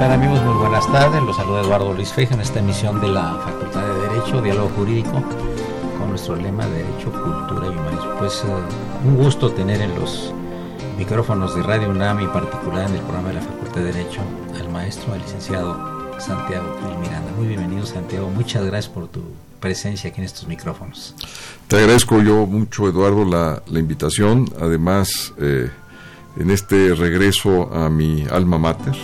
Tardes, los saluda Eduardo Luis Feja en esta emisión de la Facultad de Derecho, Diálogo Jurídico, con nuestro lema Derecho, Cultura y Humanismo. Pues uh, un gusto tener en los micrófonos de Radio UNAM y particular en el programa de la Facultad de Derecho al maestro, al licenciado Santiago Miranda. Muy bienvenido Santiago, muchas gracias por tu presencia aquí en estos micrófonos. Te agradezco yo mucho Eduardo la, la invitación, además eh, en este regreso a mi alma mater,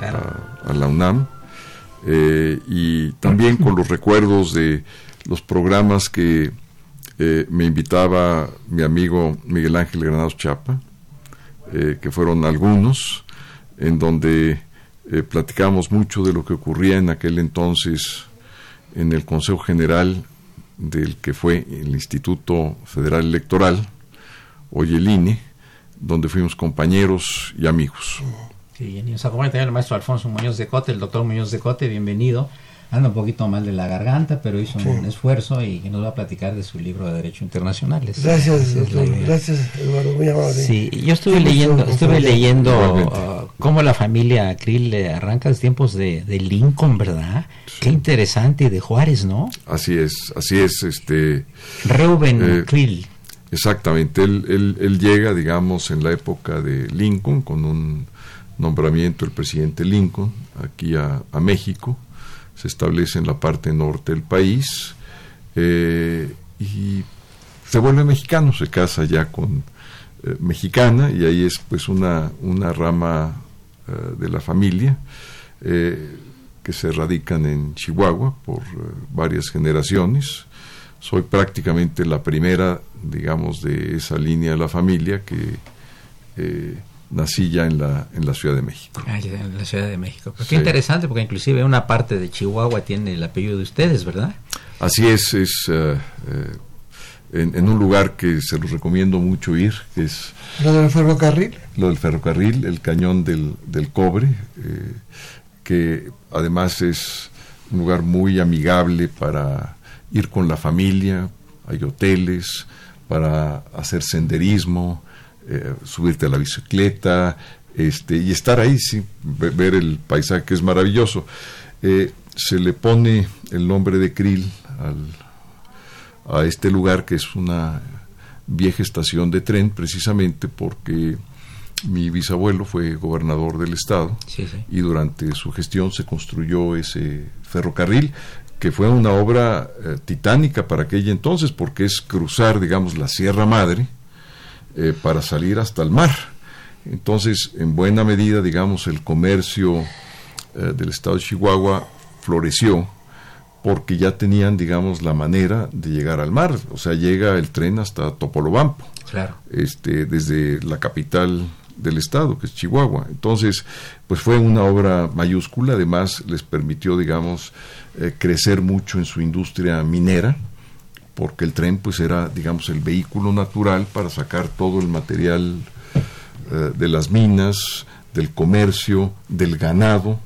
a, la UNAM, eh, y también con los recuerdos de los programas que eh, me invitaba mi amigo Miguel Ángel Granados Chapa, eh, que fueron algunos, en donde platicamos mucho de lo que ocurría en aquel entonces en el Consejo General del que fue el Instituto Federal Electoral, hoy el INE, donde fuimos compañeros y amigos. Sí, y nos acompaña también el maestro Alfonso Muñoz de Cote, el doctor Muñoz de Cote, bienvenido. Anda un poquito mal de la garganta, pero hizo un esfuerzo y nos va a platicar de su libro de Derecho Internacional. Gracias, doctor. Gracias, Eduardo. Muy amable. Sí, yo estuve leyendo, estuve leyendo uh, cómo la familia Krill arranca los tiempos de, de Lincoln, ¿verdad? Qué interesante, y de Juárez, ¿no? Así es, así es. este Reuben eh, Krill. Exactamente, él, él, él llega, digamos, en la época de Lincoln con un nombramiento del presidente Lincoln aquí a, México, se establece en la parte norte del país eh, y se vuelve mexicano, se casa ya con eh, mexicana y ahí es pues una, una rama eh, de la familia que se radican en Chihuahua por varias generaciones. Soy prácticamente la primera, digamos, de esa línea de la familia que nací ya en la, en la Ciudad de México. Ah, en la Ciudad de México. Qué interesante, porque inclusive una parte de Chihuahua tiene el apellido de ustedes, ¿verdad? Así es, es eh, eh, en, un lugar que se los recomiendo mucho ir, que es... ¿Lo del ferrocarril? Lo del ferrocarril, el cañón del, del cobre, eh, que además es un lugar muy amigable para ir con la familia, hay hoteles, para hacer senderismo, eh, subirte a la bicicleta este, y estar ahí, sí, ver el paisaje que es maravilloso. Eh, se le pone el nombre de Krill al, a este lugar que es una vieja estación de tren precisamente porque mi bisabuelo fue gobernador del estado y durante su gestión se construyó ese ferrocarril que fue una obra eh, titánica para aquella entonces porque es cruzar digamos la Sierra Madre eh, para salir hasta el mar. Entonces, en buena medida, digamos, el comercio eh, del estado de Chihuahua floreció porque ya tenían, digamos, la manera de llegar al mar. O sea, llega el tren hasta Topolobampo, claro. este, desde la capital del estado, que es Chihuahua. Entonces, pues fue una obra mayúscula, además les permitió, digamos, eh, crecer mucho en su industria minera, porque el tren pues era digamos el vehículo natural para sacar todo el material eh, de las minas, del comercio, del ganado,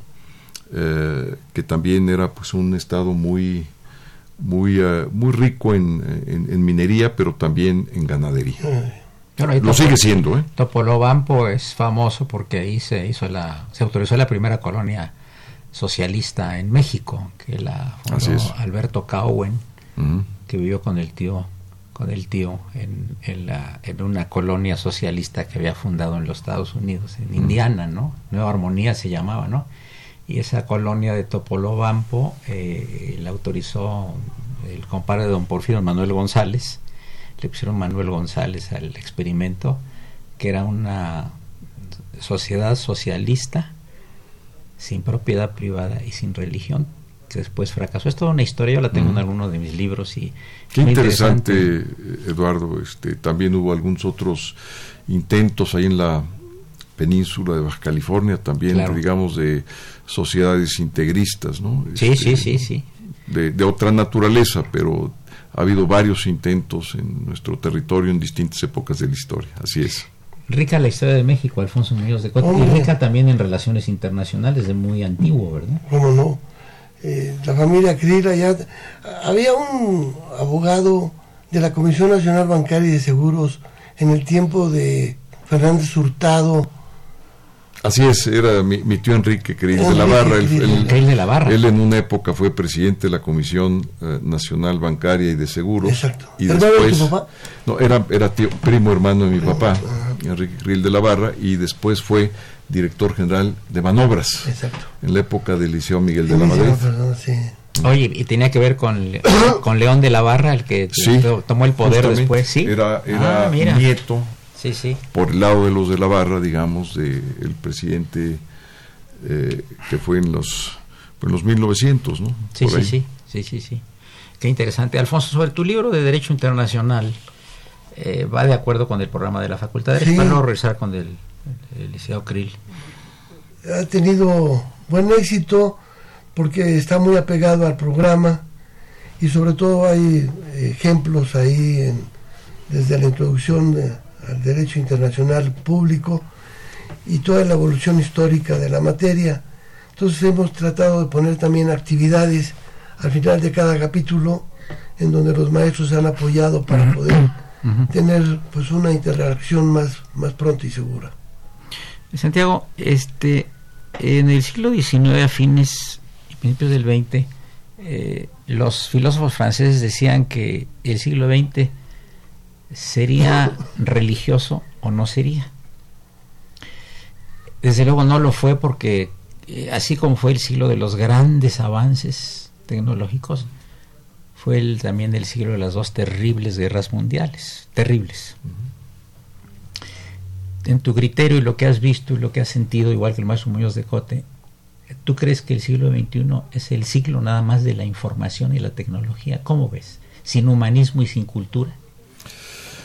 eh, que también era pues un estado muy muy eh, muy rico en, en, minería, pero también en ganadería. Lo sigue siendo, ¿eh? Topolobampo es famoso porque ahí se hizo la, se autorizó la primera colonia socialista en México, que la fundó Alberto Cowen, que vivió con el tío, con el tío en, en, la, en, una colonia socialista que había fundado en los Estados Unidos, en Indiana, ¿no? Nueva Armonía se llamaba, ¿no? Y esa colonia de Topolobampo eh, la autorizó el compadre de don Porfirio Manuel González, le pusieron Manuel González al experimento, que era una sociedad socialista sin propiedad privada y sin religión, que después fracasó. Es toda una historia, yo la tengo en alguno de mis libros y... Qué interesante, Eduardo. Este, también hubo algunos otros intentos ahí en la península de Baja California, también, digamos, de sociedades integristas, ¿no? Sí, sí, sí, sí. De, de otra naturaleza, pero ha habido varios intentos en nuestro territorio en distintas épocas de la historia. Así es. Rica la historia de México, Alfonso Muñoz de Cote, y rica también en relaciones internacionales de muy antiguo, ¿verdad? ¿Cómo no? Eh, la familia Crila ya... Había un abogado de la Comisión Nacional Bancaria y de Seguros en el tiempo de Fernández Hurtado, Así es, era mi, tío Enrique Creel de la Barra. Él, de la Barra. Él en una época fue presidente de la Comisión eh, Nacional Bancaria y de Seguros. Exacto. Y después, papá? No, era, era tío, primo hermano de mi papá, Enrique Creel de la Barra, y después fue director general de Manobras. Exacto. En la época del Liceo Miguel de la Madrid. Oye, y tenía que ver con, con León de la Barra, el que tomó el poder después, ¿sí? Era, era ah, nieto sí, sí. por el lado de los de la barra, digamos, del el presidente eh, que fue en los, en los 1900, ¿no? Sí, sí, sí, sí, sí, sí. Qué interesante. Alfonso, sobre tu libro de Derecho Internacional, eh, va de acuerdo con el programa de la Facultad de Derecho, para no regresar con el, Liceo Krill. Ha tenido buen éxito porque está muy apegado al programa y sobre todo hay ejemplos ahí en, desde la introducción de, al derecho internacional público y toda la evolución histórica de la materia. Entonces hemos tratado de poner también actividades al final de cada capítulo en donde los maestros se han apoyado para poder tener pues una interacción más, más pronta y segura. Santiago, este en el siglo XIX a fines y principios del XX eh, los filósofos franceses decían que el siglo XX ¿sería religioso o no sería? Desde luego no lo fue porque eh, así como fue el siglo de los grandes avances tecnológicos, fue el, también el siglo de las dos terribles guerras mundiales, terribles. En tu criterio y lo que has visto y lo que has sentido, igual que el maestro Muñoz de Cote, ¿tú crees que el siglo XXI es el siglo nada más de la información y la tecnología? ¿Cómo ves? Sin humanismo y sin cultura.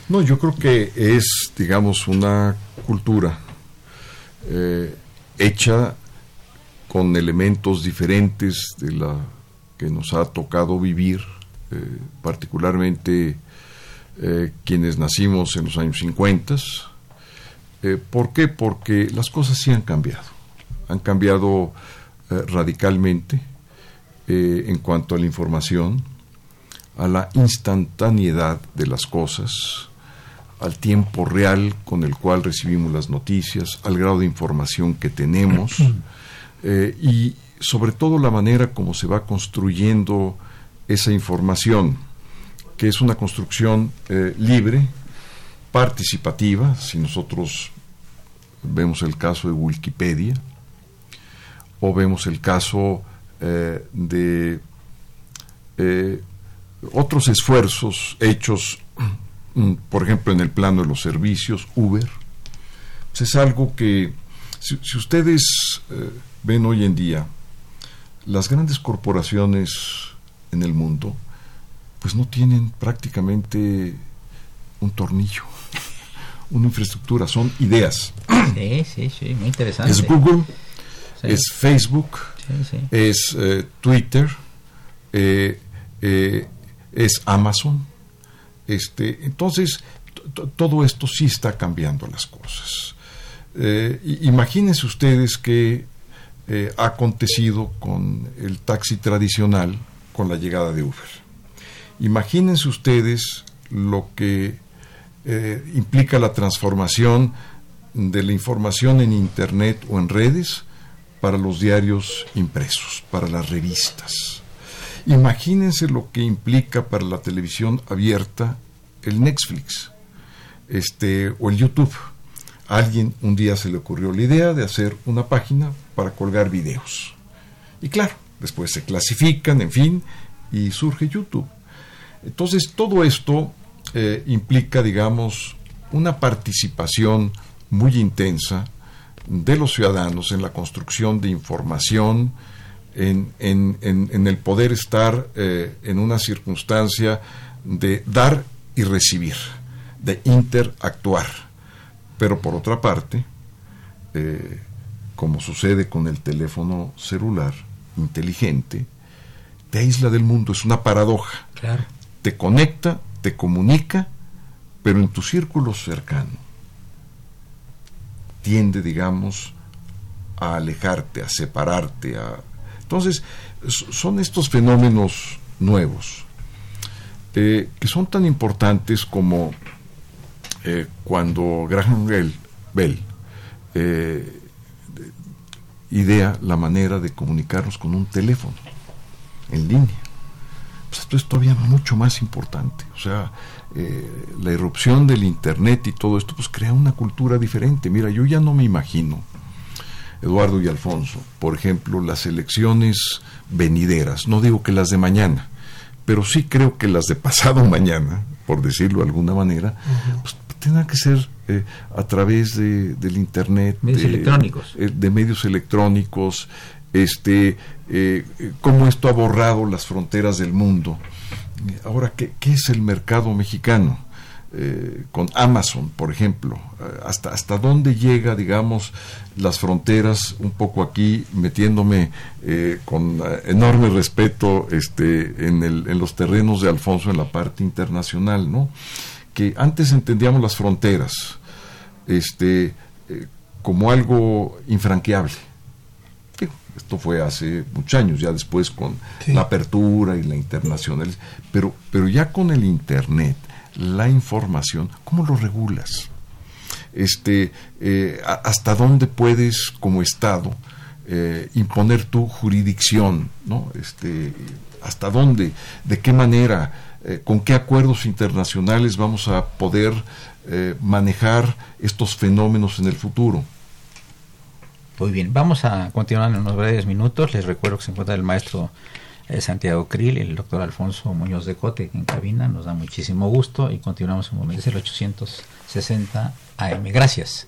No, yo creo que es, digamos, una cultura eh, hecha con elementos diferentes de la que nos ha tocado vivir, eh, particularmente eh, quienes nacimos en los años 50. ¿Por qué? Porque las cosas sí han cambiado. Han cambiado radicalmente en cuanto a la información, a la instantaneidad de las cosas, al tiempo real con el cual recibimos las noticias, al grado de información que tenemos eh, y sobre todo la manera como se va construyendo esa información, que es una construcción eh, libre, participativa, si nosotros vemos el caso de Wikipedia, o vemos el caso eh, de otros esfuerzos hechos por ejemplo, en el plano de los servicios, Uber, pues es algo que, si, ustedes eh, ven hoy en día, las grandes corporaciones en el mundo, pues no tienen prácticamente un tornillo, una infraestructura, son ideas. Sí, sí, sí, muy interesante. Es Google, es Facebook, es eh, Twitter, eh, es Amazon, este, entonces, todo esto sí está cambiando las cosas. Eh, imagínense ustedes que eh, ha acontecido con el taxi tradicional con la llegada de Uber. Imagínense ustedes lo que eh, implica la transformación de la información en Internet o en redes para los diarios impresos, para las revistas. Imagínense lo que implica para la televisión abierta el Netflix este, o el YouTube. A alguien un día se le ocurrió la idea de hacer una página para colgar videos. Y claro, después se clasifican, en fin, y surge YouTube. Entonces, todo esto eh, implica, digamos, una participación muy intensa de los ciudadanos en la construcción de información, en, el poder estar eh, en una circunstancia de dar y recibir, de interactuar. Pero por otra parte, eh, como sucede con el teléfono celular inteligente, te aísla del mundo, es una paradoja. Te conecta, te comunica, pero en tu círculo cercano tiende, digamos, a alejarte, a separarte. A... Entonces, son estos fenómenos nuevos eh, que son tan importantes como eh, cuando Graham Bell eh, idea la manera de comunicarnos con un teléfono en línea. Pues esto es todavía mucho más importante. O sea, eh, la irrupción del Internet y todo esto, pues crea una cultura diferente. Mira, yo ya no me imagino, Eduardo y Alfonso, por ejemplo, las elecciones venideras, no digo que las de mañana, pero sí creo que las de pasado mañana, por decirlo de alguna manera, pues tendrán que ser eh, a través de, del Internet. Medios electrónicos. Eh, de medios electrónicos, este, cómo esto ha borrado las fronteras del mundo Ahora, ¿qué, es el mercado mexicano? Eh, con Amazon, por ejemplo, eh, hasta, hasta dónde llega, digamos, las fronteras, un poco aquí metiéndome eh, con enorme respeto este, en, el, en los terrenos de Alfonso en la parte internacional, ¿no? Que antes entendíamos las fronteras este, como algo infranqueable esto fue hace muchos años, ya después con la apertura y la internacional. Pero, pero ya con el Internet, la información, ¿cómo lo regulas? Este, eh, ¿Hasta dónde puedes, como Estado, eh, imponer tu jurisdicción? ¿no? Este, ¿Hasta dónde? ¿De qué manera? Eh, ¿Con qué acuerdos internacionales vamos a poder manejar estos fenómenos en el futuro? Muy bien, vamos a continuar en unos breves minutos. Les recuerdo que se encuentra el maestro eh, Santiago Krill el doctor Alfonso Muñoz de Cote en cabina. Nos da muchísimo gusto y continuamos en un momento. Es el 860 AM. Gracias.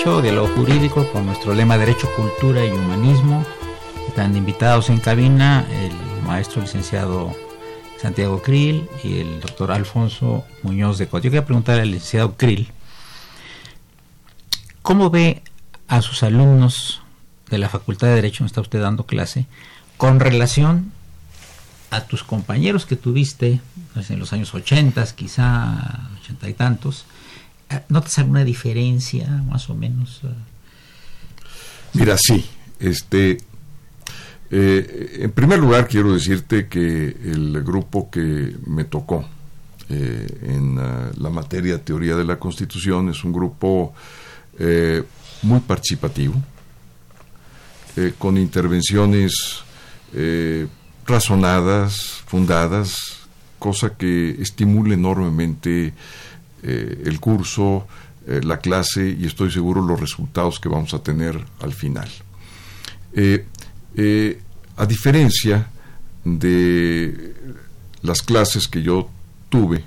Diálogo Jurídico, con nuestro lema Derecho, Cultura y Humanismo. Están invitados en cabina el maestro licenciado Santiago Krill y el doctor Alfonso Muñoz de Cot. Yo quería preguntar al licenciado Krill, ¿cómo ve a sus alumnos de la Facultad de Derecho, donde está usted dando clase, con relación a tus compañeros que tuviste pues, en los años 80, quizá ochenta y tantos? ¿Notas alguna diferencia, más o menos? Mira, sí. Este, eh, en primer lugar, quiero decirte que el grupo que me tocó eh, en uh, la materia teoría de la Constitución es un grupo eh, muy participativo, con intervenciones razonadas, fundadas, cosa que estimula enormemente el curso, la clase y estoy seguro los resultados que vamos a tener al final. Eh, a diferencia de las clases que yo tuve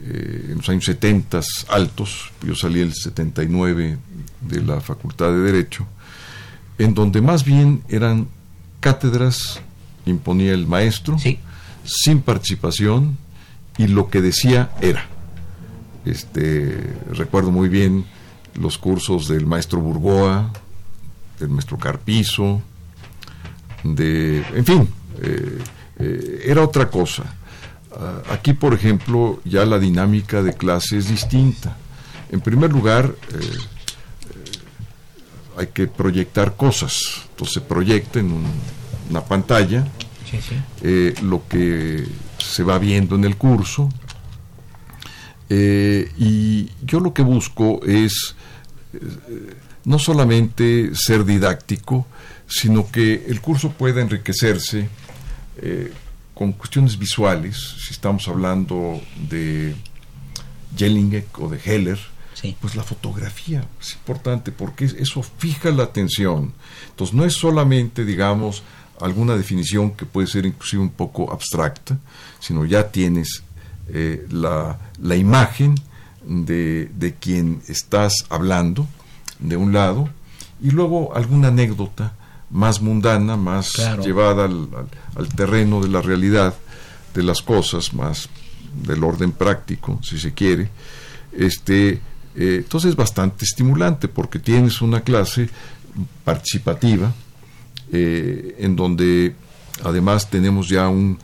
eh, en los años 70 altos, yo salí el 79 de la Facultad de Derecho, en donde más bien eran cátedras, imponía el maestro, sin participación, y lo que decía era. Este, recuerdo muy bien los cursos del maestro Burgoa, del maestro Carpizo, de, en fin, eh, eh, era otra cosa. Ah, aquí, por ejemplo, ya la dinámica de clase es distinta. En primer lugar, eh, hay que proyectar cosas. Entonces se proyecta en una pantalla lo que se va viendo en el curso. Y yo lo que busco es no solamente ser didáctico, sino que el curso pueda enriquecerse eh, con cuestiones visuales, si estamos hablando de Jelinek o de Heller, pues la fotografía es importante porque eso fija la atención. Entonces no es solamente, digamos, alguna definición que puede ser inclusive un poco abstracta, sino ya tienes eh, la, la, imagen de, de quien estás hablando, de un lado, y luego alguna anécdota más mundana, más llevada al, terreno de la realidad de las cosas, más del orden práctico, si se quiere. Este, eh, entonces es bastante estimulante porque tienes una clase participativa eh, en donde además tenemos ya un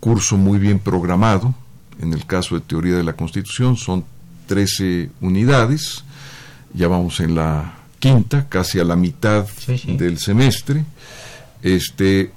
curso muy bien programado. En el caso de teoría de la Constitución son 13 unidades, ya vamos en la quinta, casi a la mitad del semestre, este,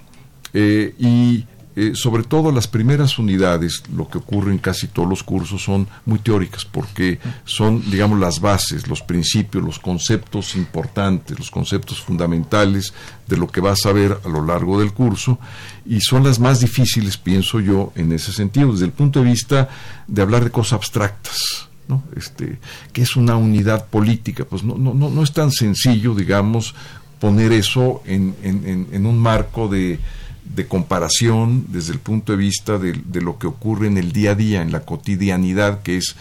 eh, y eh, sobre todo las primeras unidades, lo que ocurre en casi todos los cursos, son muy teóricas, porque son, digamos, las bases, los principios, los conceptos importantes, los conceptos fundamentales de lo que vas a ver a lo largo del curso, y son las más difíciles, pienso yo, en ese sentido, desde el punto de vista de hablar de cosas abstractas este, que es una unidad política, pues no, no, no, es tan sencillo, digamos, poner eso en, en, un marco de, de, comparación desde el punto de vista de, lo que ocurre en el día a día, en la cotidianidad, que es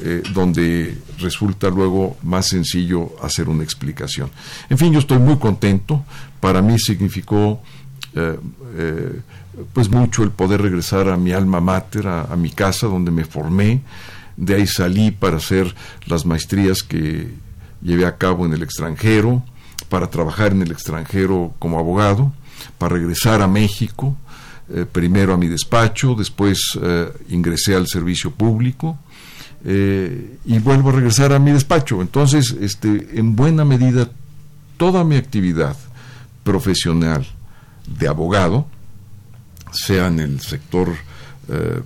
eh, donde resulta luego más sencillo hacer una explicación. En fin, yo estoy muy contento, para mí significó eh, eh, pues mucho el poder regresar a mi alma mater, a mi casa donde me formé, de ahí salí para hacer las maestrías que llevé a cabo en el extranjero, para trabajar en el extranjero como abogado, para regresar a México, eh, primero a mi despacho, después eh, ingresé al servicio público eh, y vuelvo a regresar a mi despacho. Entonces, este, en buena medida, toda mi actividad profesional de abogado, sea en el sector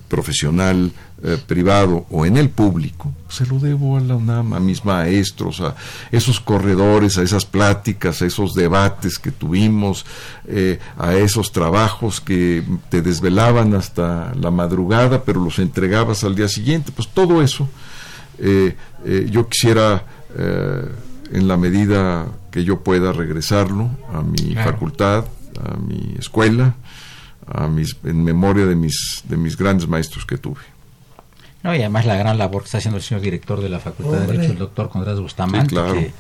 profesional eh, privado o en el público, se lo debo a la UNAM, a mis maestros, a esos corredores, a esas pláticas, a esos debates que tuvimos, eh, a esos trabajos que te desvelaban hasta la madrugada, pero los entregabas al día siguiente, pues todo eso eh, yo quisiera en la medida que yo pueda regresarlo a mi facultad, a mi escuela, a mis, en memoria de mis, de mis grandes maestros que tuve. No, y además la gran labor que está haciendo el señor director de la Facultad de Derecho, el doctor Condrás Bustamante, que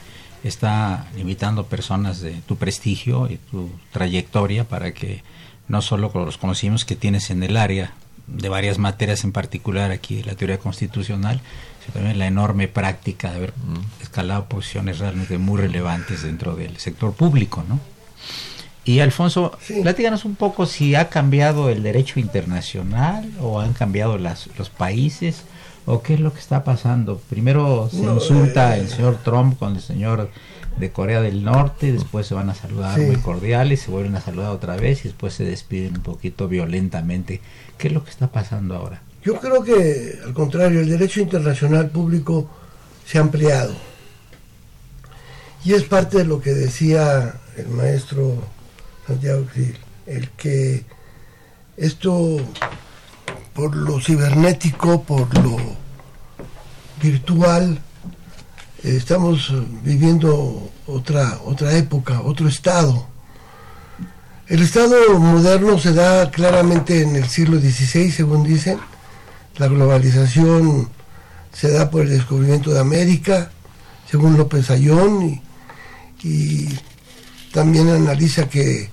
está invitando personas de tu prestigio y tu trayectoria para que no solo con los conocimientos que tienes en el área de varias materias en particular aquí la teoría constitucional, sino también la enorme práctica de haber escalado posiciones realmente muy relevantes dentro del sector público, ¿no? Y Alfonso, platícanos un poco si ha cambiado el derecho internacional o han cambiado las, los países o qué es lo que está pasando. Primero se insulta eh, el señor Trump con el señor de Corea del Norte, después se van a saludar muy cordiales, se vuelven a saludar otra vez y después se despiden un poquito violentamente. ¿Qué es lo que está pasando ahora? Yo creo que, al contrario, el derecho internacional público se ha ampliado. Y es parte de lo que decía el maestro Santiago el que esto, por lo cibernético, por lo virtual, eh, estamos viviendo otra, otra época, otro estado. El estado moderno se da claramente en el siglo XVI, según dicen. La globalización se da por el descubrimiento de América, según López Ayón, y, también analiza que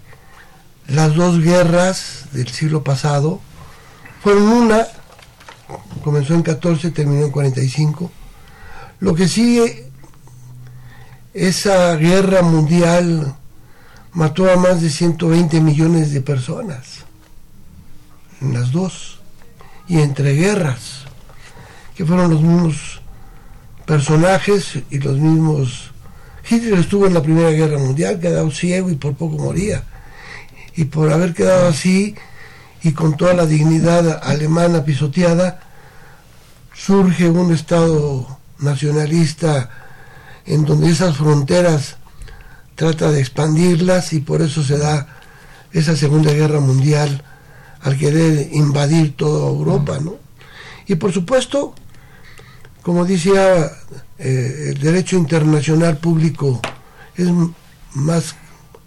las dos guerras del siglo pasado fueron una, comenzó en 14, terminó en 45, lo que sigue, esa guerra mundial mató a más de 120 millones de personas, en las dos, y entre guerras, que fueron los mismos personajes y los mismos... Hitler estuvo en la Primera Guerra Mundial, quedado ciego y por poco moría. Y por haber quedado así y con toda la dignidad alemana pisoteada, surge un Estado nacionalista en donde esas fronteras trata de expandirlas y por eso se da esa Segunda Guerra Mundial al querer invadir toda Europa, ¿no? Y por supuesto, como decía, eh, el derecho internacional público es más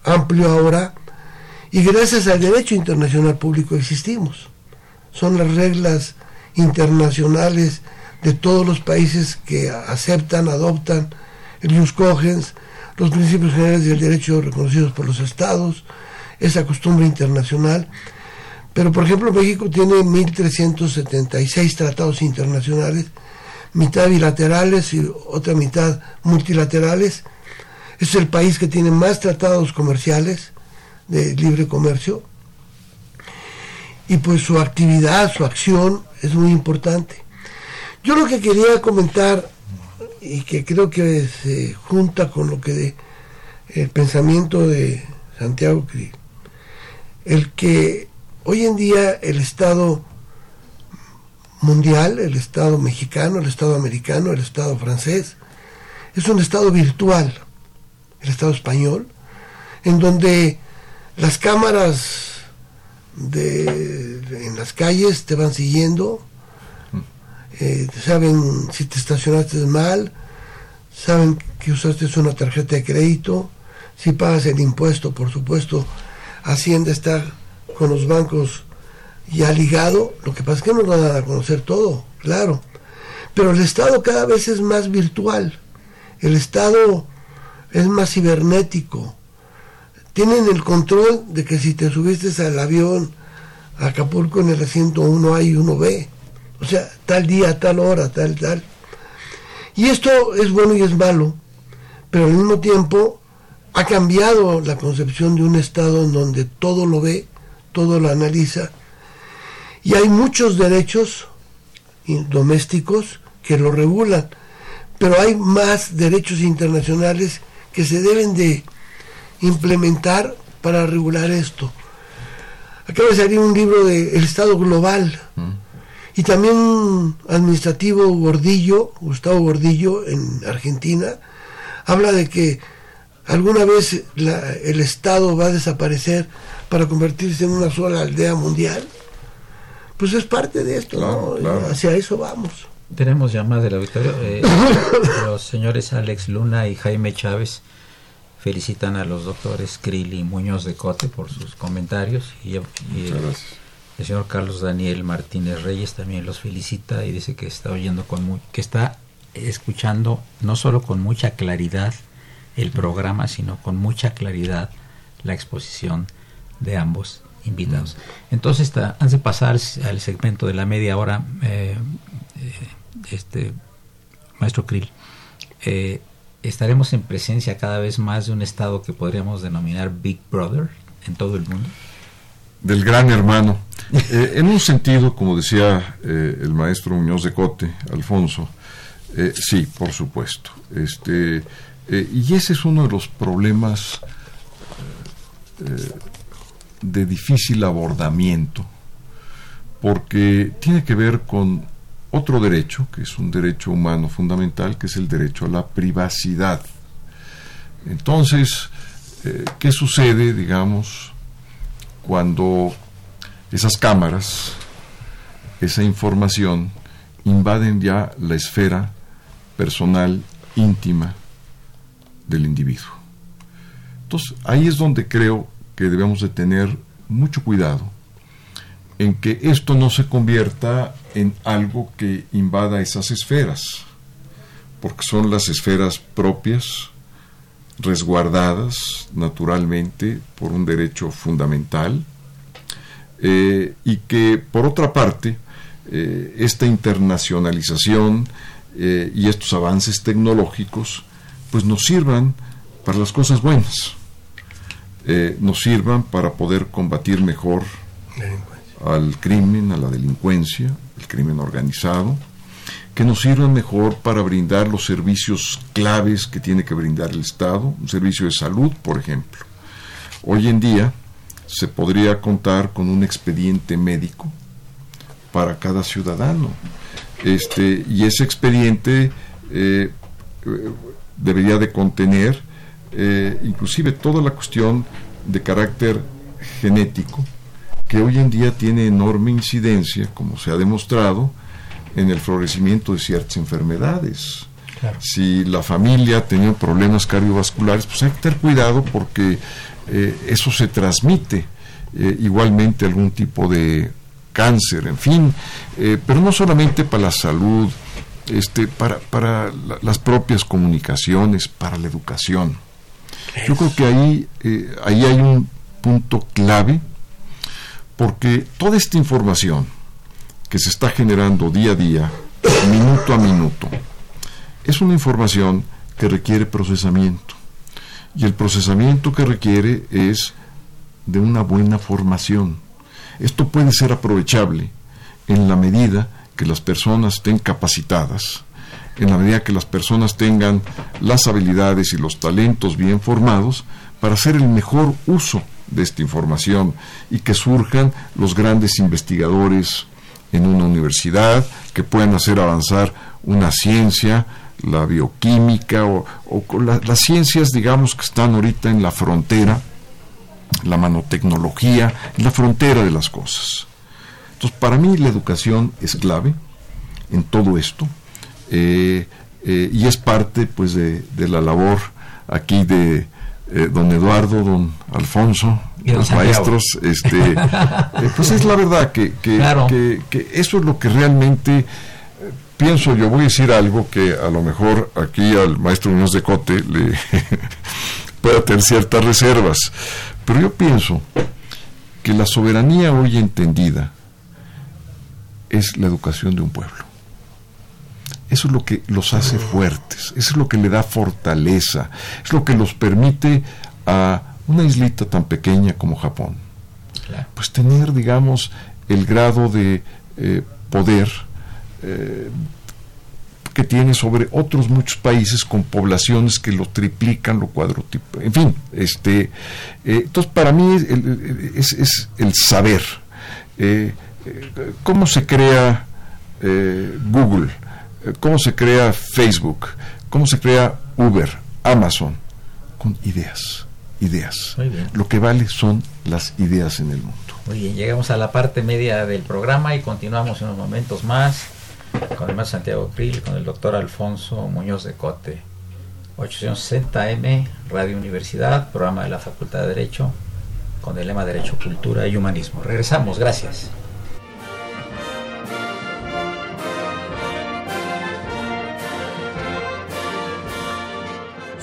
amplio ahora y gracias al derecho internacional público existimos. Son las reglas internacionales de todos los países que aceptan, adoptan el Jus Cogens, los principios generales del derecho reconocidos por los estados, esa costumbre internacional. Pero, por ejemplo, México tiene 1.376 tratados internacionales, mitad bilaterales y otra mitad multilaterales. Es el país que tiene más tratados comerciales de libre comercio. Y pues su actividad, su acción es muy importante. Yo lo que quería comentar y que creo que se junta con lo que de, el pensamiento de Santiago Cri, el que hoy en día el Estado mundial, el Estado mexicano, el Estado americano, el Estado francés, es un Estado virtual, el Estado español, en donde las cámaras de, en las calles te van siguiendo, eh, saben si te estacionaste mal, saben que usaste una tarjeta de crédito, si pagas el impuesto, por supuesto, Hacienda está con los bancos ya ligado, lo que pasa es que no van a conocer todo, claro, pero el Estado cada vez es más virtual, el Estado es más cibernético, tienen el control de que si te subiste al avión a Acapulco en el asiento 1A y 1B, o sea, tal día, tal hora, tal, tal. Y esto es bueno y es malo, pero al mismo tiempo ha cambiado la concepción de un Estado en donde todo lo ve, todo lo analiza, y hay muchos derechos domésticos que lo regulan, pero hay más derechos internacionales que se deben de implementar para regular esto. Acaba de salir un libro de El Estado Global, mm y también administrativo Gordillo, Gustavo Gordillo en Argentina, habla de que alguna vez el Estado va a desaparecer para convertirse en una sola aldea mundial. Pues es parte de esto, ¿no? Hacia eso vamos. Tenemos llamadas del auditorio. Eh, los señores Alex Luna y Jaime Chávez felicitan a los doctores Krill y Muñoz de Cote por sus comentarios. Y, el señor Carlos Daniel Martínez Reyes también los felicita y dice que está oyendo con que está escuchando no solo con mucha claridad el programa, sino con mucha claridad la exposición de ambos invitados. Entonces, antes de pasar al segmento de la media hora, eh, este maestro Krill, estaremos en presencia cada vez más de un estado que podríamos denominar Big Brother en todo el mundo. Del gran hermano. en un sentido, como decía el maestro Muñoz de Cote, Alfonso, sí, por supuesto. Este, y ese es uno de los problemas de difícil abordamiento, porque tiene que ver con otro derecho, que es un derecho humano fundamental, que es el derecho a la privacidad. Entonces, eh, ¿qué sucede, digamos, cuando esas cámaras, esa información, invaden ya la esfera personal, íntima del individuo? Entonces, ahí es donde creo que debemos de tener mucho cuidado en que esto no se convierta en algo que invada esas esferas, porque son las esferas propias, resguardadas naturalmente por un derecho fundamental, eh, y que por otra parte, eh, esta internacionalización eh, y estos avances tecnológicos, pues nos sirvan para las cosas buenas nos sirvan para poder combatir mejor al crimen, a la delincuencia, el crimen organizado, que nos sirvan mejor para brindar los servicios claves que tiene que brindar el Estado, un servicio de salud, por ejemplo. Hoy en día se podría contar con un expediente médico para cada ciudadano. Este, y ese expediente eh, debería de contener eh, inclusive toda la cuestión de carácter genético, que hoy en día tiene enorme incidencia, como se ha demostrado, en el florecimiento de ciertas enfermedades. Si la familia ha tenido problemas cardiovasculares, pues hay que tener cuidado porque eh, eso se transmite eh, igualmente algún tipo de cáncer, en fin, pero no solamente para la salud, este, para, para las propias comunicaciones, para la educación. Yo creo que ahí, eh, ahí hay un punto clave, porque toda esta información que se está generando día a día, minuto a minuto, es una información que requiere procesamiento. Y el procesamiento que requiere es de una buena formación. Esto puede ser aprovechable en la medida que las personas estén capacitadas en la medida que las personas tengan las habilidades y los talentos bien formados para hacer el mejor uso de esta información y que surjan los grandes investigadores en una universidad que puedan hacer avanzar una ciencia, la bioquímica o, las ciencias, digamos, que están ahorita en la frontera, la manotecnología, en la frontera de las cosas. Entonces, para mí la educación es clave en todo esto eh, eh, y es parte pues de, la labor aquí de eh, don Eduardo, don Alfonso, los maestros, este, pues es la verdad que, que, eso es lo que realmente pienso yo, voy a decir algo que a lo mejor aquí al maestro Muñoz de Cote le pueda tener ciertas reservas, pero yo pienso que la soberanía hoy entendida es la educación de un pueblo. Eso es lo que los hace fuertes, eso es lo que le da fortaleza, es lo que los permite a una islita tan pequeña como Japón, pues tener, digamos, el grado de eh, poder eh, que tiene sobre otros muchos países con poblaciones que lo triplican, lo cuadruplican, en fin, este, eh, entonces para mí es, es el saber cómo se crea Google cómo se crea Facebook, cómo se crea Uber, Amazon, con ideas, ideas. Lo que vale son las ideas en el mundo. Muy bien, llegamos a la parte media del programa y continuamos en unos momentos más con el maestro Santiago Krill, con el doctor Alfonso Muñoz de Cote. 860M, Radio Universidad, programa de la Facultad de Derecho, con el lema Derecho, Cultura y Humanismo. Regresamos, gracias.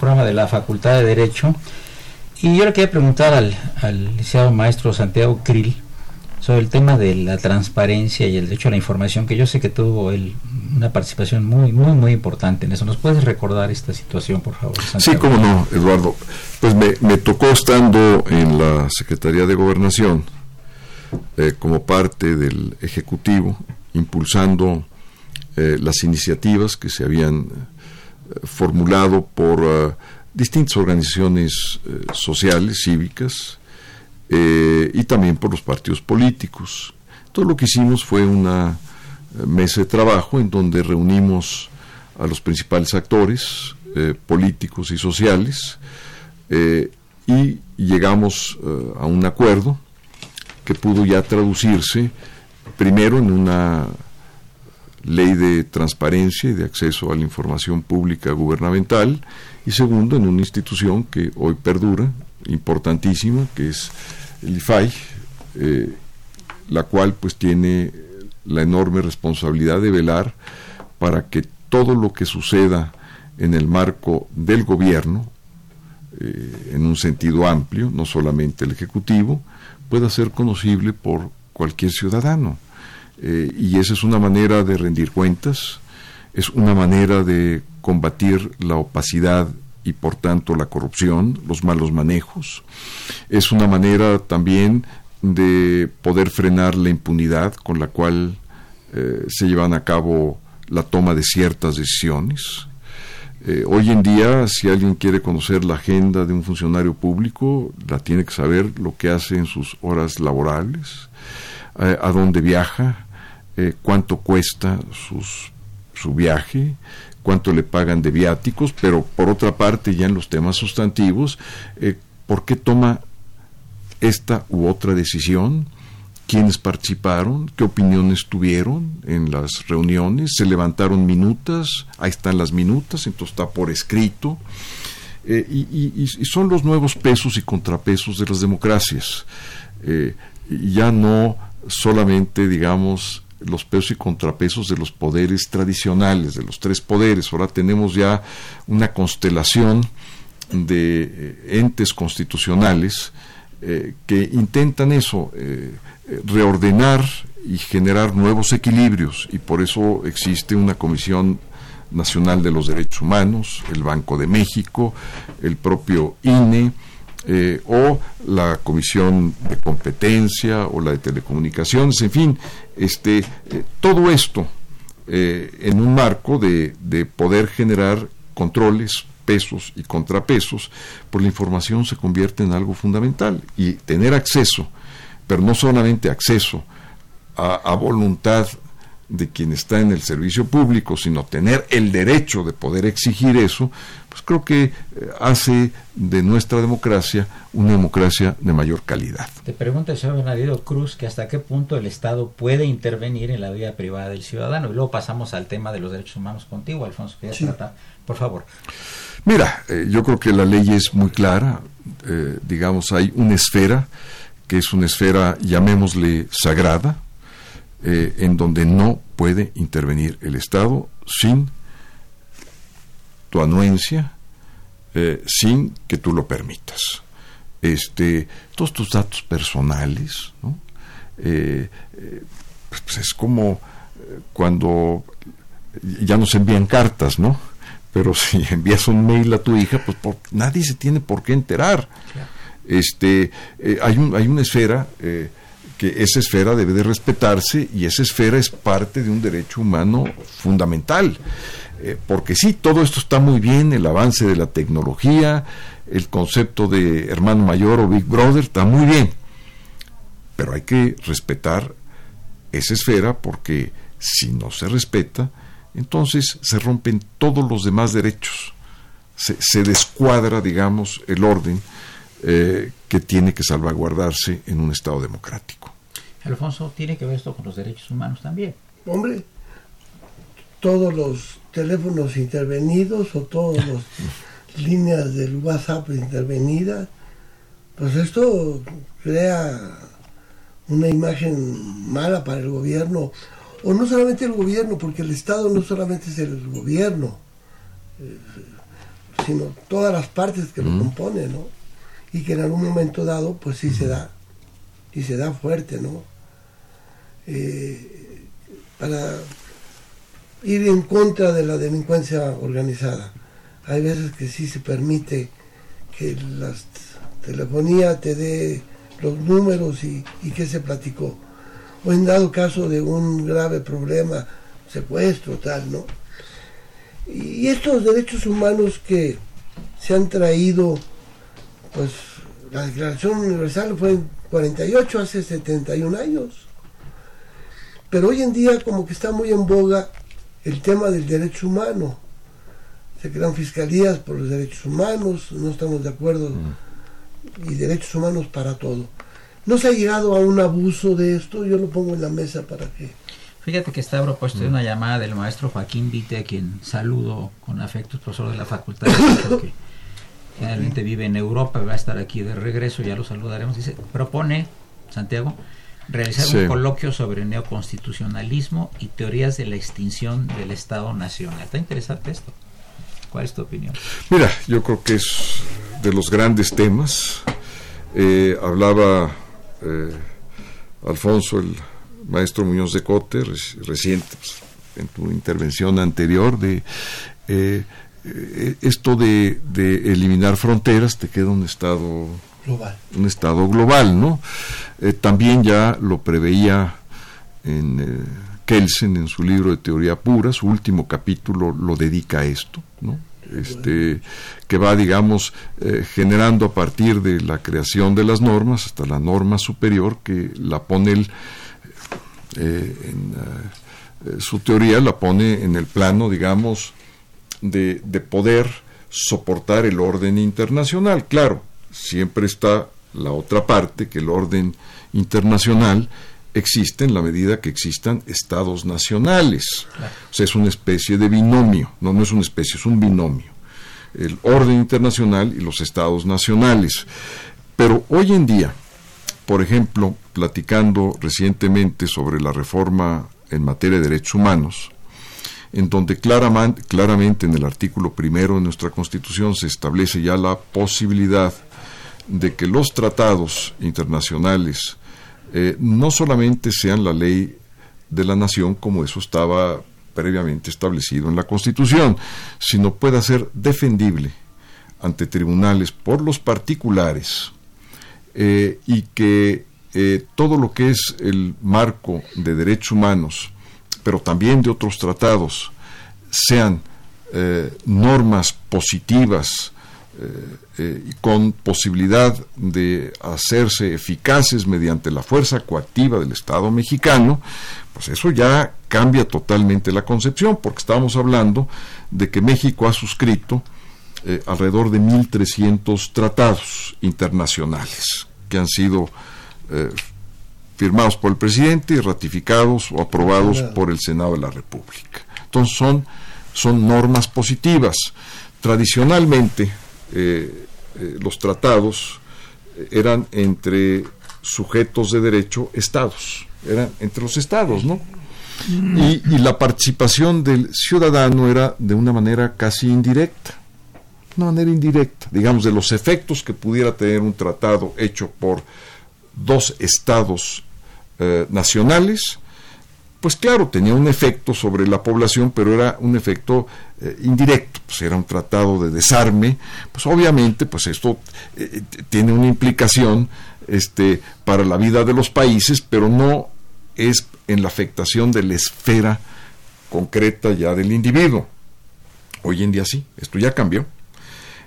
Programa de la Facultad de Derecho. Y yo le quería preguntar al, al licenciado maestro Santiago Krill sobre el tema de la transparencia y el derecho a la información, que yo sé que tuvo él una participación muy, muy, muy importante en eso. ¿Nos puedes recordar esta situación, por favor? Sí, cómo no, Eduardo. Pues me, me, tocó estando en la Secretaría de Gobernación eh, como parte del Ejecutivo, impulsando eh, las iniciativas que se habían formulado por uh, distintas organizaciones uh, sociales, cívicas, eh, y también por los partidos políticos. Todo lo que hicimos fue una mesa de trabajo en donde reunimos a los principales actores eh, políticos y sociales eh, y llegamos a un acuerdo que pudo ya traducirse primero en una ley de transparencia y de acceso a la información pública gubernamental y segundo en una institución que hoy perdura, importantísima, que es el IFAI, eh, la cual pues tiene la enorme responsabilidad de velar para que todo lo que suceda en el marco del gobierno, eh, en un sentido amplio, no solamente el Ejecutivo, pueda ser conocible por cualquier ciudadano. Eh, y esa es una manera de rendir cuentas, es una manera de combatir la opacidad y por tanto la corrupción, los malos manejos, es una manera también de poder frenar la impunidad con la cual eh, se llevan a cabo la toma de ciertas decisiones. Eh, hoy en día, si alguien quiere conocer la agenda de un funcionario público, la tiene que saber lo que hace en sus horas laborales, a dónde viaja, eh, cuánto cuesta su viaje, cuánto le pagan de viáticos, pero por otra parte, ya en los temas sustantivos, ¿por qué toma esta u otra decisión? quiénes participaron, qué opiniones tuvieron en las reuniones, se levantaron minutas, ahí están las minutas, entonces está por escrito, eh, y, son los nuevos pesos y contrapesos de las democracias. Eh, ya no solamente, digamos, los pesos y contrapesos de los poderes tradicionales, de los tres poderes, ahora tenemos ya una constelación de eh, entes constitucionales que intentan eso, reordenar y generar nuevos equilibrios. Y por eso existe una Comisión Nacional de los Derechos Humanos, el Banco de México, el propio INE eh, o la Comisión de Competencia o la de Telecomunicaciones, en fin, este, eh, todo esto eh, en un marco de, de poder generar controles, pesos y contrapesos, por la información se convierte en algo fundamental y tener acceso pero no solamente acceso a, voluntad de quien está en el servicio público, sino tener el derecho de poder exigir eso, pues creo que eh, hace de nuestra democracia una democracia de mayor calidad. Te pregunta el señor Bernardino Cruz que hasta qué punto el Estado puede intervenir en la vida privada del ciudadano. Y luego pasamos al tema de los derechos humanos contigo, Alfonso, que ya trata. Por favor. Mira, eh, yo creo que la ley es muy clara. Eh, digamos, hay una esfera que es una esfera, llamémosle, sagrada, eh, en donde no puede intervenir el Estado sin tu anuencia, eh, sin que tú lo permitas. Este, todos tus datos personales, ¿no? Eh, pues es como cuando ya nos envían cartas, ¿no? Pero si envías un mail a tu hija, pues nadie se tiene por qué enterar este, eh, hay, un, hay una esfera eh, que esa esfera debe de respetarse y esa esfera es parte de un derecho humano fundamental. Eh, porque sí, todo esto está muy bien, el avance de la tecnología, el concepto de hermano mayor o Big Brother está muy bien, pero hay que respetar esa esfera porque si no se respeta, entonces se rompen todos los demás derechos, se, se descuadra, digamos, el orden eh, que tiene que salvaguardarse en un Estado democrático. Alfonso, ¿tiene que ver esto con los derechos humanos también? Hombre, todos los teléfonos intervenidos o todas las líneas del WhatsApp intervenidas, pues esto crea una imagen mala para el gobierno, o no solamente el gobierno, porque el Estado no solamente es el gobierno, eh, sino todas las partes que lo componen, ¿no? Y que en algún momento dado pues sí se da y se da fuerte no eh, para ir en contra de la delincuencia organizada hay veces que sí se permite que la telefonía te dé los números y, y qué se platicó. O en dado caso de un grave problema secuestro tal no y estos derechos humanos que se han traído pues la Declaración Universal fue en 48, hace 71 años. Pero hoy en día como que está muy en boga el tema del derecho humano. Se crean fiscalías por los derechos humanos, no estamos de acuerdo, mm. y derechos humanos para todo. ¿No se ha llegado a un abuso de esto? Yo lo pongo en la mesa para que... Fíjate que está propuesto una llamada del maestro Joaquín Vite, a quien saludo con afecto, profesor de la facultad de generalmente vive en Europa, va a estar aquí de regreso, ya lo saludaremos. Dice, propone, Santiago, realizar un coloquio sobre neoconstitucionalismo y teorías de la extinción del Estado Nacional. Está interesante esto. ¿Cuál es tu opinión? Mira, yo creo que es de los grandes temas. Eh, hablaba eh, Alfonso, el maestro Muñoz de Cote, reciente, pues, en tu intervención anterior, de eh, eh, esto de, eliminar fronteras te queda un estado global, un estado global ¿no? Eh, también ya lo preveía en eh, Kelsen en su libro de teoría pura, su último capítulo lo dedica a esto, ¿no? Este, que va, digamos, eh, generando a partir de la creación de las normas hasta la norma superior que la pone él eh, en eh, su teoría, la pone en el plano, digamos, de, de poder soportar el orden internacional. Claro, siempre está la otra parte, que el orden internacional existe en la medida que existan estados nacionales. O sea, es una especie de binomio, no, no es una especie, es un binomio. El orden internacional y los estados nacionales. Pero hoy en día, por ejemplo, platicando recientemente sobre la reforma en materia de derechos humanos, en donde claramente, en el artículo primero de nuestra Constitución se establece ya la posibilidad de que los tratados internacionales eh, no solamente sean la ley de la nación como eso estaba previamente establecido en la Constitución, sino pueda ser defendible ante tribunales por los particulares eh, y que eh, todo lo que es el marco de derechos humanos, pero también de otros tratados, sean normas positivas, eh, eh, con posibilidad de hacerse eficaces mediante la fuerza coactiva del Estado mexicano, pues eso ya cambia totalmente la concepción, porque estamos hablando de que México ha suscrito eh, alrededor de 1.300 tratados internacionales que han sido firmados por el presidente y ratificados o aprobados por el Senado de la República. Entonces son, son normas positivas. Tradicionalmente, eh, eh, los tratados eran entre sujetos de derecho estados, eran entre los estados, ¿no? Y, la participación del ciudadano era de una manera casi indirecta, una manera indirecta, digamos, de los efectos que pudiera tener un tratado hecho por dos estados eh, nacionales, pues claro, tenía un efecto sobre la población, pero era un efecto eh, indirecto, pues era un tratado de desarme, pues obviamente, pues esto eh, tiene una implicación este, para la vida de los países, pero no es en la afectación de la esfera concreta ya del individuo. Hoy en día sí, esto ya cambió.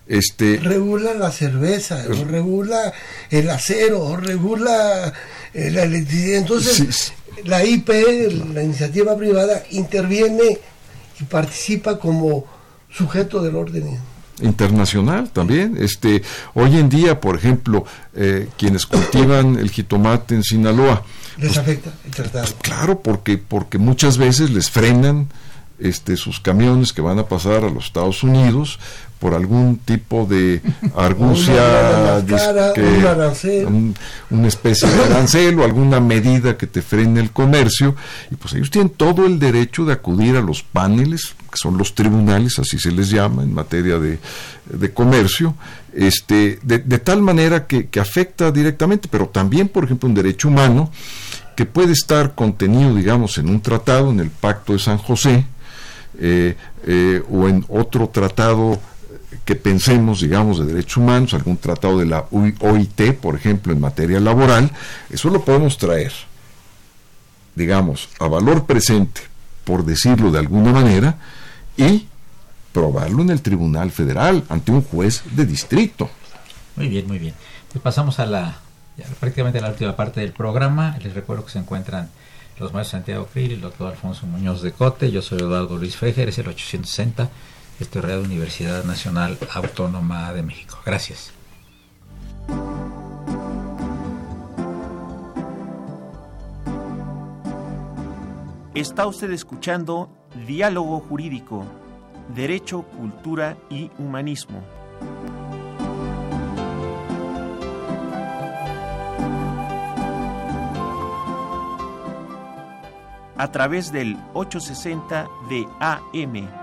Este, regula la cerveza, o regula el acero, o regula eh, la electricidad. Entonces, la IP, la iniciativa privada, interviene y participa como sujeto del orden internacional también. Este, hoy en día, por ejemplo, eh, quienes cultivan el jitomate en Sinaloa, les pues, afecta el tratado. Pues, claro, porque porque muchas veces les frenan este, sus camiones que van a pasar a los Estados Unidos por algún tipo de argucia, una, especie de arancel o alguna medida que te frene el comercio, y pues ellos tienen todo el derecho de acudir a los paneles, que son los tribunales, así se les llama en materia de, comercio, este, de, tal manera que, afecta directamente, pero también, por ejemplo, un derecho humano que puede estar contenido, digamos, en un tratado, en el Pacto de San José, eh, eh, o en otro tratado que pensemos, digamos, de derechos humanos, algún tratado de la OIT, por ejemplo, en materia laboral, eso lo podemos traer, digamos, a valor presente, por decirlo de alguna manera, y probarlo en el Tribunal Federal ante un juez de distrito. Muy bien, muy bien. Pues pasamos a la prácticamente a la última parte del programa. Les recuerdo que se encuentran los maestros Santiago Krill el doctor Alfonso Muñoz de Cote. Yo soy Eduardo Luis Fejer, es el 860 esto es Universidad Nacional Autónoma de México. Gracias. Está usted escuchando Diálogo Jurídico, Derecho, Cultura y Humanismo. A través del 860 de AM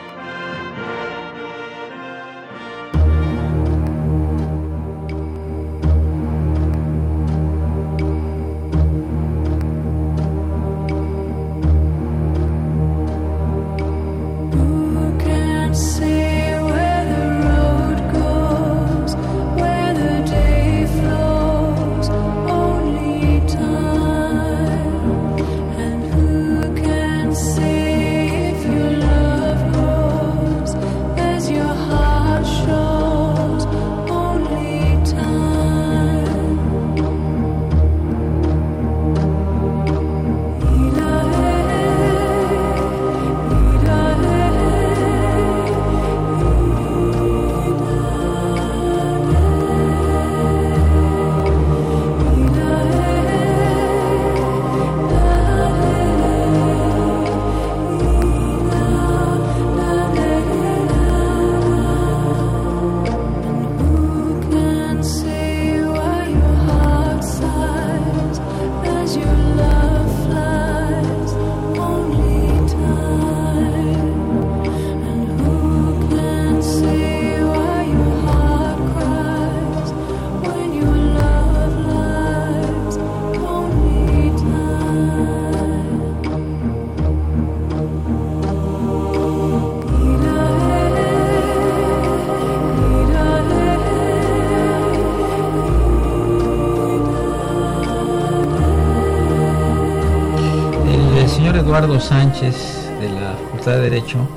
Sánchez de la Facultad de Derecho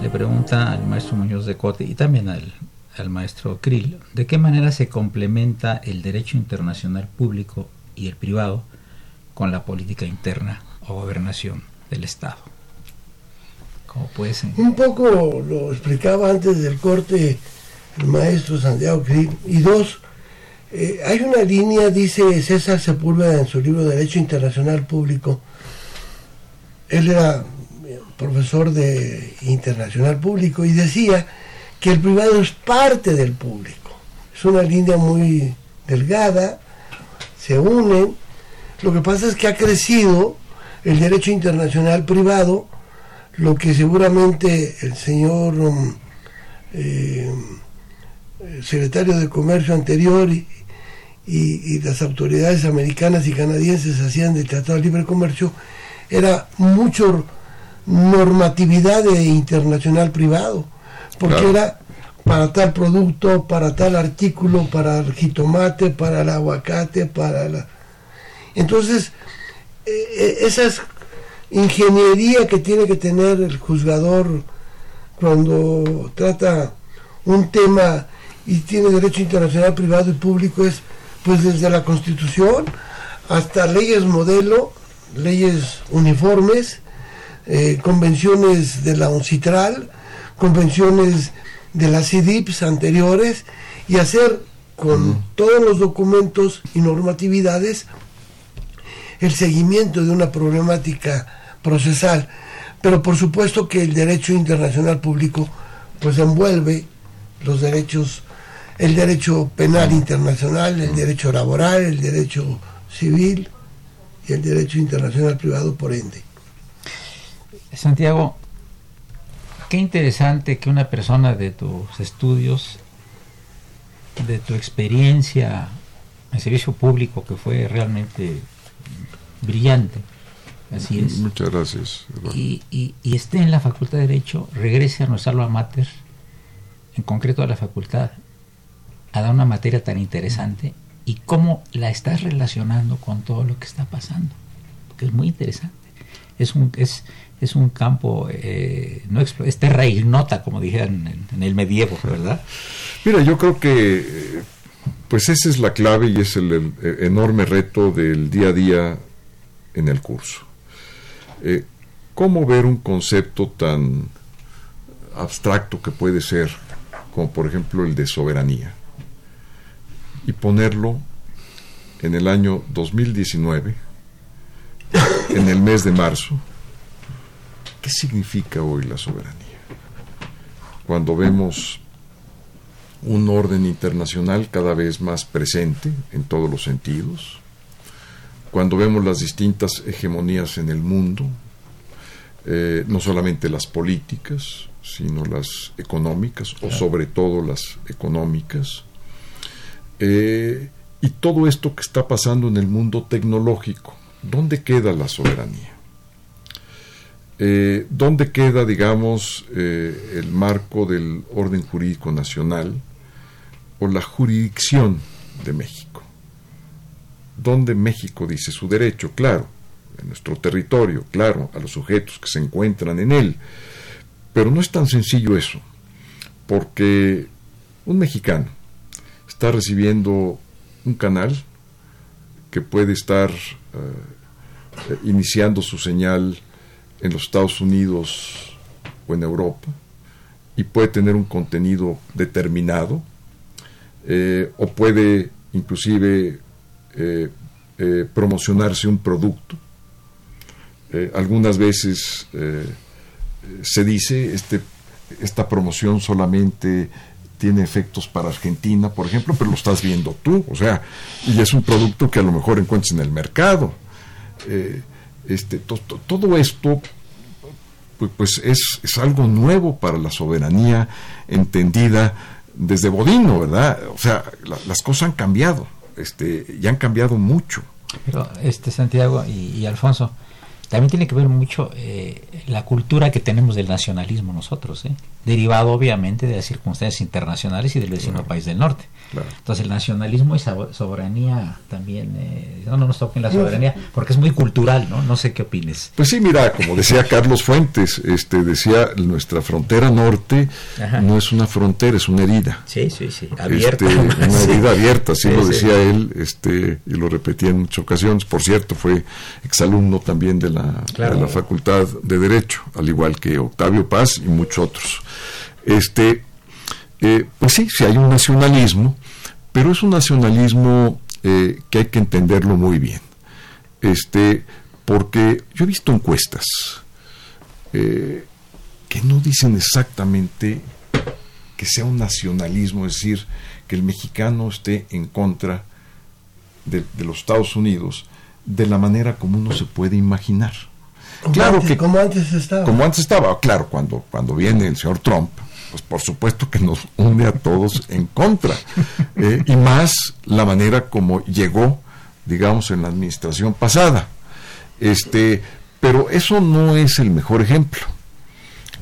le pregunta al maestro Muñoz de Cote y también al, al maestro Krill de qué manera se complementa el derecho internacional público y el privado con la política interna o gobernación del Estado. ¿Cómo puede? Un poco lo explicaba antes del corte el maestro Santiago Krill. Y dos, eh, hay una línea, dice César Sepúlveda en su libro Derecho Internacional Público. Él era profesor de Internacional Público y decía que el privado es parte del público. Es una línea muy delgada, se unen. Lo que pasa es que ha crecido el derecho internacional privado, lo que seguramente el señor um, eh, secretario de Comercio anterior y, y, y, las autoridades americanas y canadienses hacían del Tratado de Libre Comercio era mucho normatividad de internacional privado, porque Claro. era para tal producto, para tal artículo, para el jitomate, para el aguacate, para la... Entonces, eh, eh, esas ingeniería que tiene que tener el juzgador cuando trata un tema y tiene derecho internacional privado y público es pues desde la constitución hasta leyes modelo, leyes uniformes, eh, convenciones de la UNCITRAL, convenciones de las CIDIPS anteriores y hacer con todos los documentos y normatividades el seguimiento de una problemática procesal. Pero por supuesto que el derecho internacional público pues envuelve los derechos, el derecho penal internacional, el derecho laboral, el derecho civil y el derecho internacional privado por ende. Santiago, qué interesante que una persona de tus estudios, de tu experiencia en servicio público, que fue realmente brillante, así es, Muchas gracias. Eduardo. y, y- y esté en la Facultad de Derecho, regrese a nuestra alma mater, en concreto a la facultad, a dar una materia tan interesante y cómo la estás relacionando con todo lo que está pasando, porque es muy interesante. Es un, es, es un campo, eh, no es terra ignota, como dijeron en, el medievo, ¿verdad? Mira, yo creo que eh, pues esa es la clave y es el, enorme reto del día a día en el curso. Eh, ¿Cómo ver un concepto tan abstracto que puede ser, como por ejemplo el de soberanía, y ponerlo en el año 2019, en el mes de marzo? ¿Qué significa hoy la soberanía? Cuando vemos un orden internacional cada vez más presente en todos los sentidos, cuando vemos las distintas hegemonías en el mundo, eh, no solamente las políticas, sino las económicas, o sobre todo las económicas, eh, y todo esto que está pasando en el mundo tecnológico, ¿dónde queda la soberanía? Eh, ¿Dónde queda, digamos, eh, el marco del orden jurídico nacional o la jurisdicción de México? ¿Dónde México dice su derecho? Claro, en nuestro territorio, claro, a los sujetos que se encuentran en él. Pero no es tan sencillo eso, porque un mexicano está recibiendo un canal que puede estar eh, iniciando su señal en los Estados Unidos o en Europa y puede tener un contenido determinado eh, o puede inclusive eh, promocionarse un producto. Algunas veces se dice este, esta promoción solamente tiene efectos para Argentina, por ejemplo, pero lo estás viendo tú, o sea, y es un producto que a lo mejor encuentras en el mercado. Eh, este, to- to- todo esto pues, pues es, es algo nuevo para la soberanía entendida desde Bodino, ¿verdad? O sea, la- las cosas han cambiado, este, y han cambiado mucho. Pero este Santiago y Alfonso, también tiene que ver mucho eh, la cultura que tenemos del nacionalismo nosotros, ¿eh? derivado obviamente de las circunstancias internacionales y del vecino país del norte. Entonces el nacionalismo y soberanía también, eh, no, no nos toquen la soberanía, porque es muy cultural, ¿no? No sé qué opines. Pues sí, mira, como decía Carlos Fuentes, este decía, nuestra frontera norte no es una frontera, es una herida. Sí, sí, sí, abierta. Este, una herida abierta, así lo decía él, este, y lo repetía en muchas ocasiones. Por cierto, fue exalumno también de la, de la Facultad de Derecho, al igual que Octavio Paz y muchos otros. Este, eh, pues sí, sí hay un nacionalismo, pero es un nacionalismo eh, que hay que entenderlo muy bien. Este, porque yo he visto encuestas eh, que no dicen exactamente que sea un nacionalismo, es decir, que el mexicano esté en contra de, los Estados Unidos de la manera como uno se puede imaginar. claro que como antes estaba. Como antes estaba, claro, cuando, cuando viene el señor Trump, pues por supuesto que nos une a todos en contra. Eh, y más la manera como llegó, digamos, en la administración pasada. Este, pero eso no es el mejor ejemplo.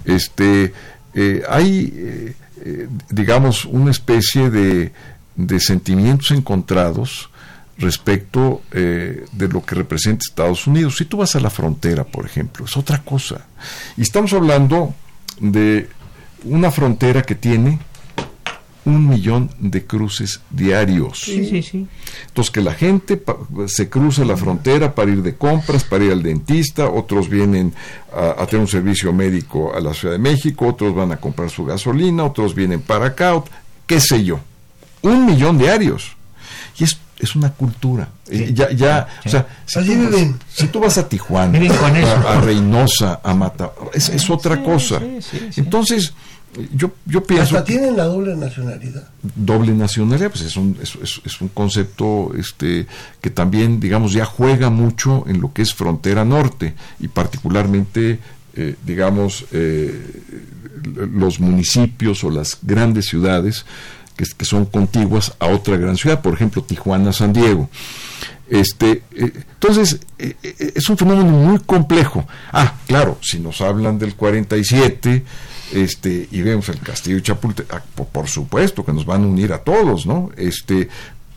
Este, eh, hay, eh, digamos, una especie de, de sentimientos encontrados respecto de lo que representa Estados Unidos. Si tú vas a la frontera, por ejemplo, es otra cosa. Y estamos hablando de una frontera que tiene un millón de cruces diarios. Sí, sí, sí. Entonces que la gente se cruza la frontera para ir de compras, para ir al dentista, otros vienen a, tener un servicio médico a la Ciudad de México, otros van a comprar su gasolina, otros vienen para acá, qué sé yo. Un millón diarios. Y es, es una cultura. Eh, ya, ya, o sea, si tú, vas, a Tijuana, a, Reynosa, a Mata, es, es otra cosa. Entonces, yo, yo pienso... Hasta tienen la doble nacionalidad. Doble nacionalidad, pues es un, es, es, un concepto este, que también, digamos, ya juega mucho en lo que es frontera norte y particularmente, eh, digamos, eh, los municipios o las grandes ciudades que, son contiguas a otra gran ciudad, por ejemplo, Tijuana, San Diego. Este, eh, entonces, es un fenómeno muy complejo. Ah, claro, si nos hablan del 47 este, y vemos el castillo de Chapultepec, ah, por, supuesto que nos van a unir a todos, ¿no? Este,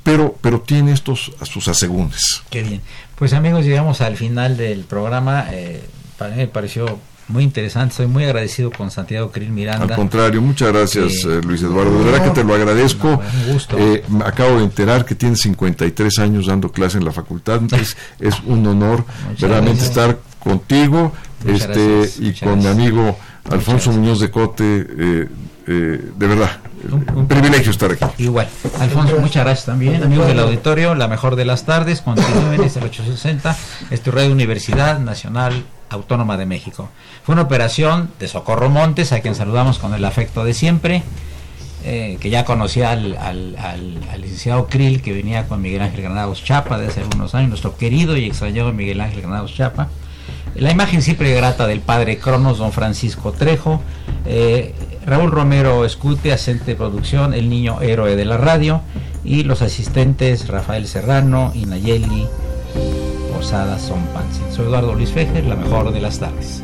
pero, pero tiene estos a sus asegúnes. Qué bien. Pues amigos, llegamos al final del programa. Eh, para mí me pareció muy interesante. Soy muy agradecido con Santiago Krill Miranda. Al contrario, muchas gracias, eh, Luis Eduardo. De verdad que te lo agradezco. un gusto. Eh, acabo de enterar que tienes 53 años dando clase en la facultad. Es, es un honor verdaderamente estar contigo este y con mi amigo Alfonso Muñoz de Cote, eh, eh, de verdad, un, privilegio estar aquí. Igual. Alfonso, muchas gracias también. Amigos del auditorio, la mejor de las tardes, continúen, es el 860, es Red Universidad Nacional Autónoma de México. Fue una operación de Socorro Montes, a quien saludamos con el afecto de siempre, eh, que ya conocía al, licenciado Krill, que venía con Miguel Ángel Granados Chapa de hace unos años, nuestro querido y extrañado Miguel Ángel Granados Chapa la imagen siempre grata del padre Cronos, don Francisco Trejo, eh, Raúl Romero Escute, asente de producción, el niño héroe de la radio, y los asistentes Rafael Serrano y Nayeli Posada Sompansi. Soy Eduardo Luis Fejer, la mejor de las tardes.